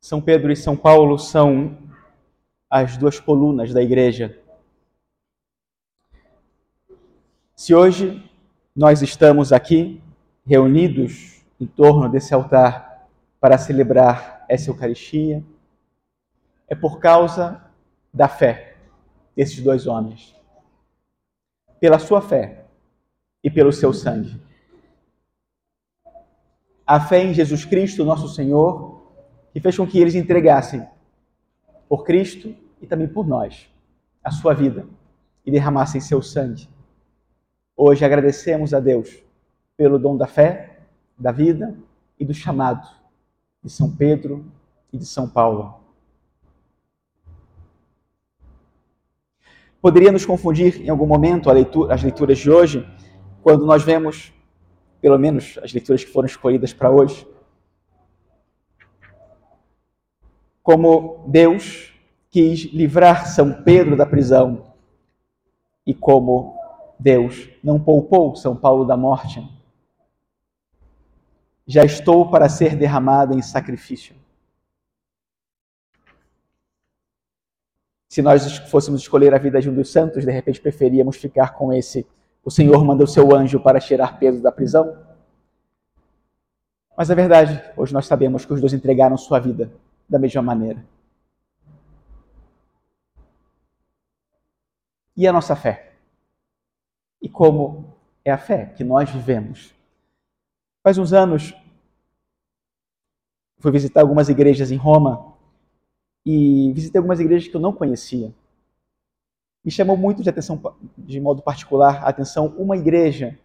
São Pedro e São Paulo são as duas colunas da igreja. Se hoje nós estamos aqui reunidos em torno desse altar para celebrar essa Eucaristia, é por causa da fé desses dois homens. Pela sua fé e pelo seu sangue. A fé em Jesus Cristo, nosso Senhor, que fez com que eles entregassem por Cristo e também por nós a sua vida e derramassem seu sangue. Hoje agradecemos a Deus pelo dom da fé, da vida e do chamado de São Pedro e de São Paulo. Poderia nos confundir em algum momento leitura, as leituras de hoje, quando nós vemos, pelo menos as leituras que foram escolhidas para hoje, como Deus quis livrar São Pedro da prisão e como Deus não poupou São Paulo da morte. Já estou para ser derramado em sacrifício. Se nós fôssemos escolher a vida de um dos santos, de repente preferíamos ficar com esse. O Senhor mandou seu anjo para tirar Pedro da prisão. Mas é verdade, hoje nós sabemos que os dois entregaram sua vida da mesma maneira. E a nossa fé? E como é a fé que nós vivemos? Faz uns anos, fui visitar algumas igrejas em Roma e visitei algumas igrejas que eu não conhecia. Me chamou muito de atenção, de modo particular, a atenção uma igreja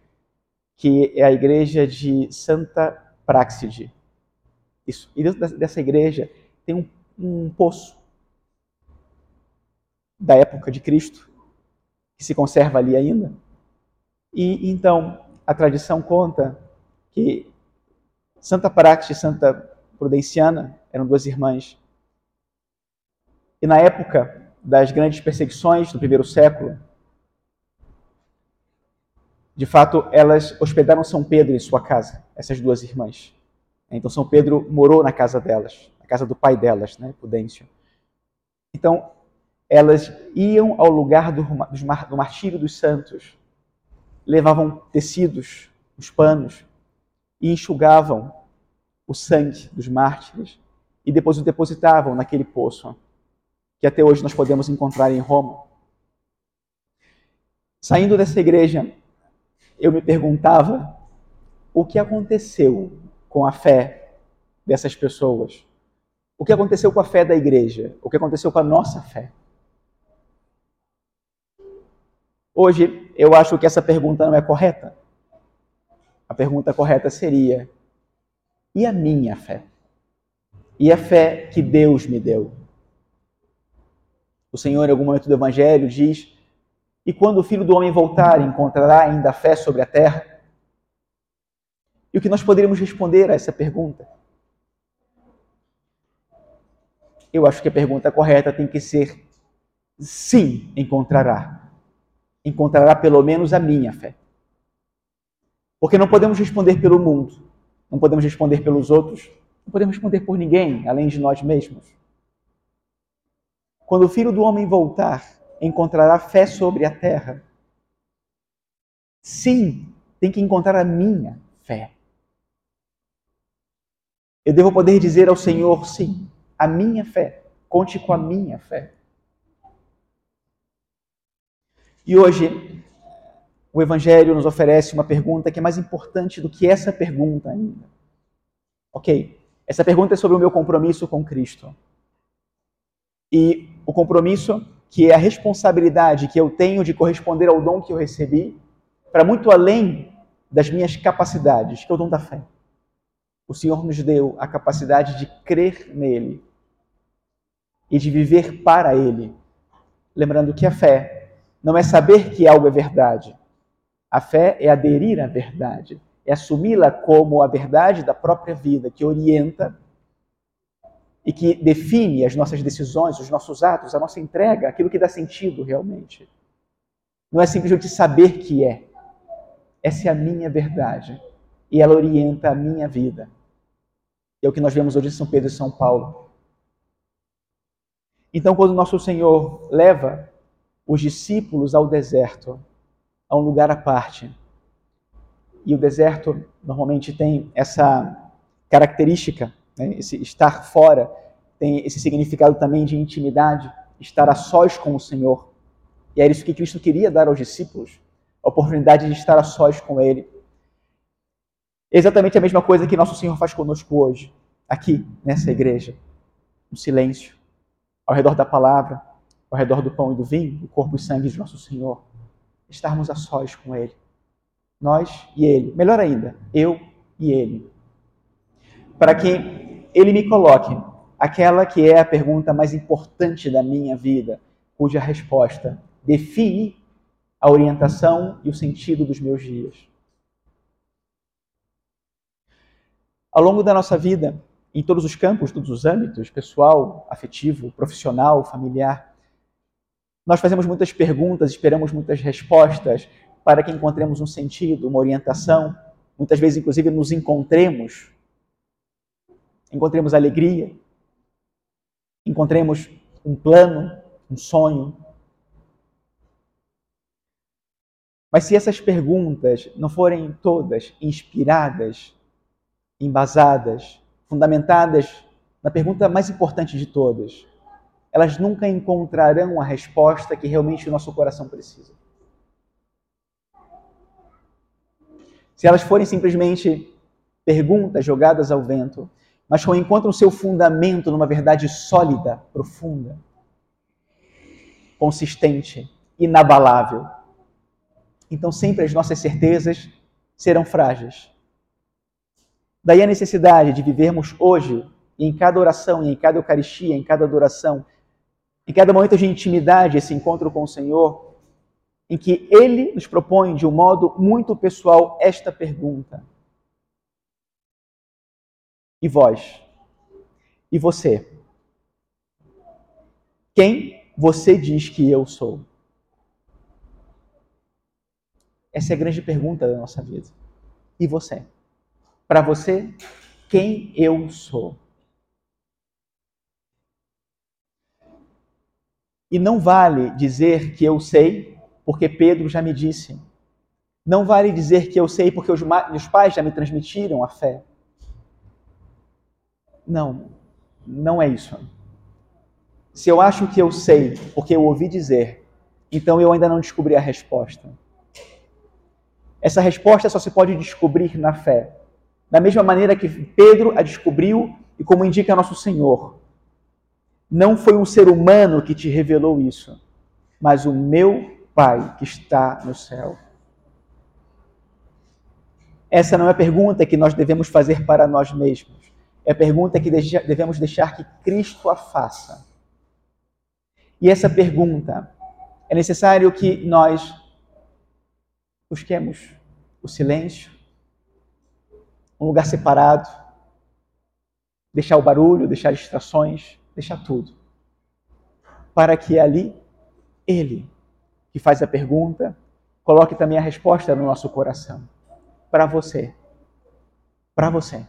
que é a igreja de Santa Praxide. Isso. E dentro dessa igreja tem um, um poço da época de Cristo, que se conserva ali ainda. E então a tradição conta que Santa Praxis e Santa Prudenciana eram duas irmãs. E na época das grandes perseguições do primeiro século, de fato, elas hospedaram São Pedro em sua casa, essas duas irmãs. Então São Pedro morou na casa delas a casa do pai delas, né, Pudêncio. Então, elas iam ao lugar do, do martírio dos santos, levavam tecidos, os panos, e enxugavam o sangue dos mártires e depois o depositavam naquele poço, que até hoje nós podemos encontrar em Roma. Saindo dessa igreja, eu me perguntava o que aconteceu com a fé dessas pessoas o que aconteceu com a fé da igreja? O que aconteceu com a nossa fé? Hoje, eu acho que essa pergunta não é correta. A pergunta correta seria: e a minha fé? E a fé que Deus me deu? O Senhor, em algum momento do Evangelho, diz: E quando o filho do homem voltar, encontrará ainda fé sobre a terra? E o que nós poderíamos responder a essa pergunta? eu acho que a pergunta correta tem que ser: sim, encontrará. Encontrará pelo menos a minha fé. Porque não podemos responder pelo mundo, não podemos responder pelos outros, não podemos responder por ninguém além de nós mesmos. Quando o filho do homem voltar, encontrará fé sobre a terra. Sim, tem que encontrar a minha fé. Eu devo poder dizer ao Senhor: sim, a minha fé. Conte com a minha fé. E hoje, o Evangelho nos oferece uma pergunta que é mais importante do que essa pergunta ainda. Ok, essa pergunta é sobre o meu compromisso com Cristo. E o compromisso, que é a responsabilidade que eu tenho de corresponder ao dom que eu recebi, para muito além das minhas capacidades, que é o dom da fé. O Senhor nos deu a capacidade de crer nele e de viver para Ele. Lembrando que a fé não é saber que algo é verdade. A fé é aderir à verdade, é assumi-la como a verdade da própria vida, que orienta e que define as nossas decisões, os nossos atos, a nossa entrega, aquilo que dá sentido realmente. Não é simplesmente saber que é. Essa é a minha verdade e ela orienta a minha vida. É o que nós vemos hoje em São Pedro e São Paulo Então, quando nosso Senhor leva os discípulos ao deserto, a um lugar à parte, e o deserto normalmente tem essa característica, né, esse estar fora, tem esse significado também de intimidade, estar a sós com o Senhor. E era isso que Cristo queria dar aos discípulos, a oportunidade de estar a sós com Ele. Exatamente a mesma coisa que nosso Senhor faz conosco hoje, aqui, nessa igreja, no silêncio, ao redor da palavra, ao redor do pão e do vinho, o corpo e sangue de nosso Senhor, estarmos a sós com Ele. Nós e Ele. Melhor ainda, eu e Ele. Para que Ele me coloque aquela que é a pergunta mais importante da minha vida, cuja resposta define a orientação e o sentido dos meus dias. Ao longo da nossa vida, em todos os campos, todos os âmbitos, pessoal, afetivo, profissional, familiar, nós fazemos muitas perguntas, esperamos muitas respostas para que encontremos um sentido, uma orientação, muitas vezes, inclusive, nos encontremos, encontremos alegria, encontremos um plano, um sonho. Mas se essas perguntas não forem todas inspiradas, embasadas, fundamentadas na pergunta mais importante de todas, elas nunca encontrarão a resposta que realmente o nosso coração precisa. Se elas forem simplesmente perguntas jogadas ao vento, mas que encontram seu fundamento numa verdade sólida, profunda, consistente, inabalável, então sempre as nossas certezas serão frágeis. Daí a necessidade de vivermos hoje, em cada oração, em cada Eucaristia, em cada adoração, em cada momento de intimidade, esse encontro com o Senhor, em que Ele nos propõe de um modo muito pessoal esta pergunta: E vós? E você? Quem você diz que eu sou? Essa é a grande pergunta da nossa vida. E você? Para você, quem eu sou? E não vale dizer que eu sei, porque Pedro já me disse. Não vale dizer que eu sei, porque os meus pais já me transmitiram a fé. Não, não é isso. Se eu acho que eu sei, porque eu ouvi dizer, então eu ainda não descobri a resposta. Essa resposta só se pode descobrir na fé. Da mesma maneira que Pedro a descobriu e como indica nosso Senhor. Não foi um ser humano que te revelou isso, mas o meu Pai que está no céu. Essa não é a pergunta que nós devemos fazer para nós mesmos. É a pergunta que devemos deixar que Cristo a faça. E essa pergunta é necessário que nós busquemos o silêncio, um lugar separado, deixar o barulho, deixar distrações, deixar tudo. Para que ali, Ele, que faz a pergunta, coloque também a resposta no nosso coração. Para você. Para você.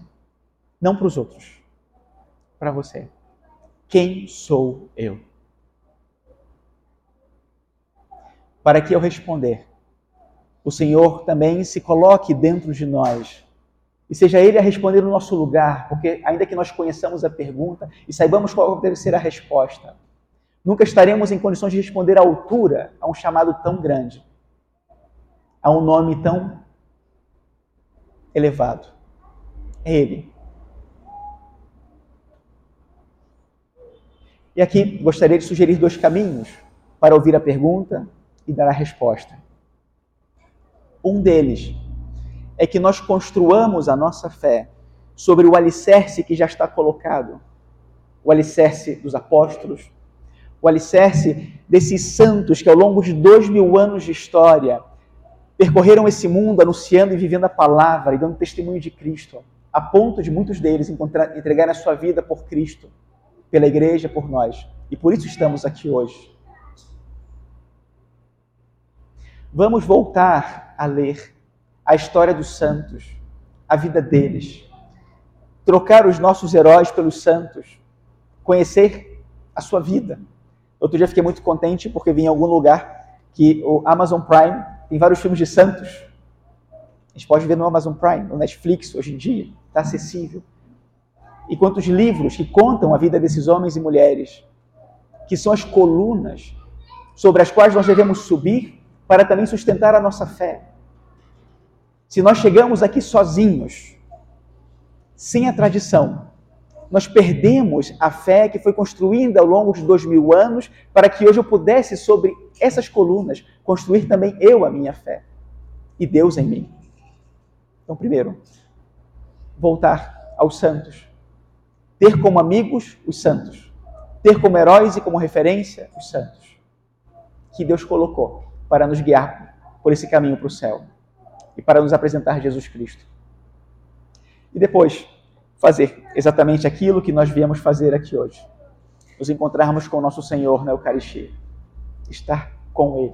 Não para os outros. Para você. Quem sou eu? Para que eu responder, o Senhor também se coloque dentro de nós e seja Ele a responder no nosso lugar, porque ainda que nós conheçamos a pergunta e saibamos qual deve ser a resposta, nunca estaremos em condições de responder à altura a um chamado tão grande, a um nome tão elevado. É Ele. E aqui gostaria de sugerir dois caminhos para ouvir a pergunta e dar a resposta. Um deles é que nós construamos a nossa fé sobre o alicerce que já está colocado o alicerce dos apóstolos, o alicerce desses santos que ao longo de dois mil anos de história percorreram esse mundo anunciando e vivendo a palavra e dando testemunho de Cristo, a ponto de muitos deles entregarem a sua vida por Cristo, pela igreja, por nós. E por isso estamos aqui hoje. Vamos voltar a ler a história dos santos, a vida deles, trocar os nossos heróis pelos santos, conhecer a sua vida, Outro dia fiquei muito contente porque vim em algum lugar que o Amazon Prime tem vários filmes de santos. A gente pode ver no Amazon Prime, no Netflix hoje em dia, está acessível. E quantos livros que contam a vida desses homens e mulheres, que são as colunas sobre as quais nós devemos subir para também sustentar a nossa fé. Se nós chegamos aqui sozinhos, sem a tradição, nós perdemos a fé que foi construída ao longo de dois mil anos para que hoje eu pudesse, sobre essas colunas, construir também eu a minha fé e Deus em mim. Então, primeiro, voltar aos santos. Ter como amigos os santos. Ter como heróis e como referência os santos. Que Deus colocou para nos guiar por esse caminho para o céu e para nos apresentar Jesus Cristo. E depois, fazer exatamente aquilo que nós viemos fazer aqui hoje. Nos encontrarmos com o nosso Senhor na Eucaristia. Estar com Ele.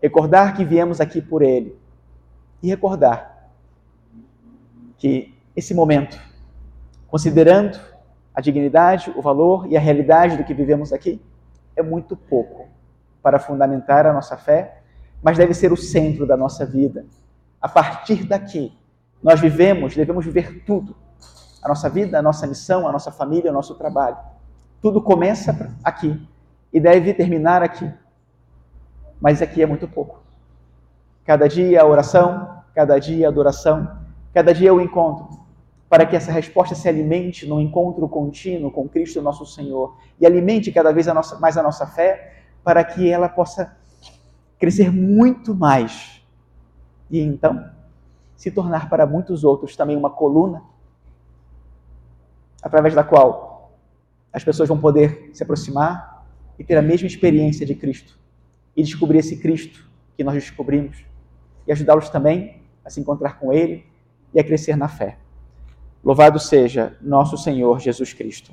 Recordar que viemos aqui por Ele. E recordar que esse momento, considerando a dignidade, o valor e a realidade do que vivemos aqui, é muito pouco para fundamentar a nossa fé, mas deve ser o centro da nossa vida. A partir daqui, nós vivemos, devemos viver tudo a nossa vida, a nossa missão, a nossa família, o nosso trabalho. Tudo começa aqui e deve terminar aqui. Mas aqui é muito pouco. Cada dia a oração, cada dia a adoração, cada dia o encontro, para que essa resposta se alimente no encontro contínuo com Cristo nosso Senhor e alimente cada vez a nossa, mais a nossa fé, para que ela possa crescer muito mais e então se tornar para muitos outros também uma coluna através da qual as pessoas vão poder se aproximar e ter a mesma experiência de Cristo e descobrir esse Cristo que nós descobrimos e ajudá-los também a se encontrar com Ele e a crescer na fé. Louvado seja nosso Senhor Jesus Cristo.